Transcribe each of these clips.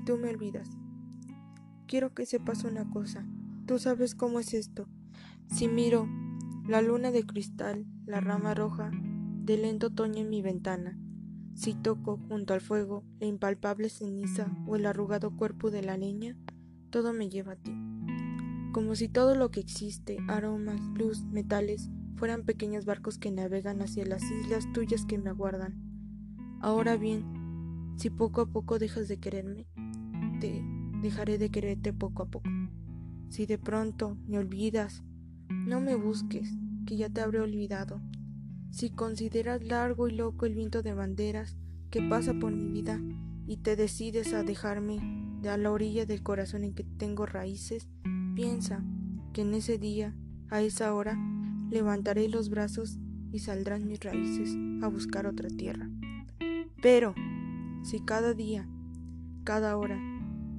tú me olvidas. Quiero que sepas una cosa, tú sabes cómo es esto. Si miro la luna de cristal, la rama roja del lento otoño en mi ventana, si toco junto al fuego la impalpable ceniza o el arrugado cuerpo de la leña, todo me lleva a ti. Como si todo lo que existe, aromas, luz, metales, fueran pequeños barcos que navegan hacia las islas tuyas que me aguardan. Ahora bien, si poco a poco dejas de quererme, dejaré de quererte poco a poco. Si de pronto me olvidas, no me busques, que ya te habré olvidado. Si consideras largo y loco el viento de banderas que pasa por mi vida y te decides a dejarme de a la orilla del corazón en que tengo raíces, piensa que en ese día, a esa hora, levantaré los brazos y saldrán mis raíces a buscar otra tierra. Pero, si cada día, cada hora,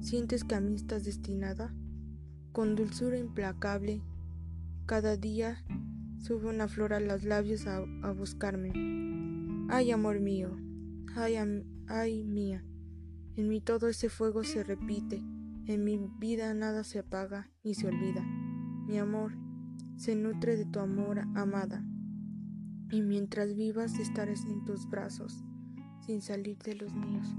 sientes que a mí estás destinada, con dulzura implacable, cada día sube una flor a los labios a, buscarme. Ay, amor mío, ay, ay mía, en mí todo ese fuego se repite, en mi vida nada se apaga ni se olvida. Mi amor se nutre de tu amor, amada, y mientras vivas estaré en tus brazos, sin salir de los míos.